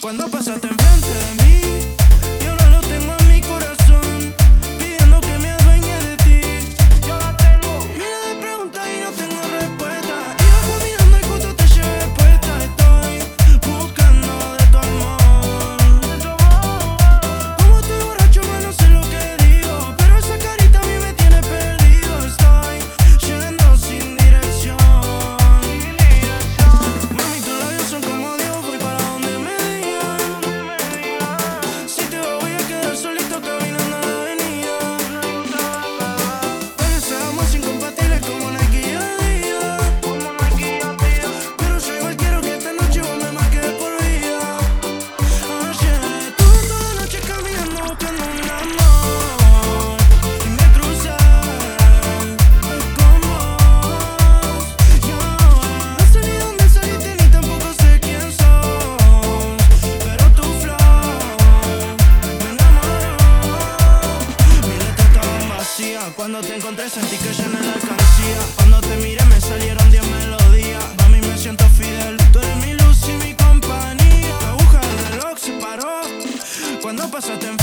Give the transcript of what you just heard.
Cuando pasaste enfrente de mí. Cuando te encontré sentí que llené la alcancía. Cuando te miré me salieron 10 melodías. A mí me siento fidel. Tú eres mi luz y mi compañía. La aguja del reloj se paró. Cuando pasaste en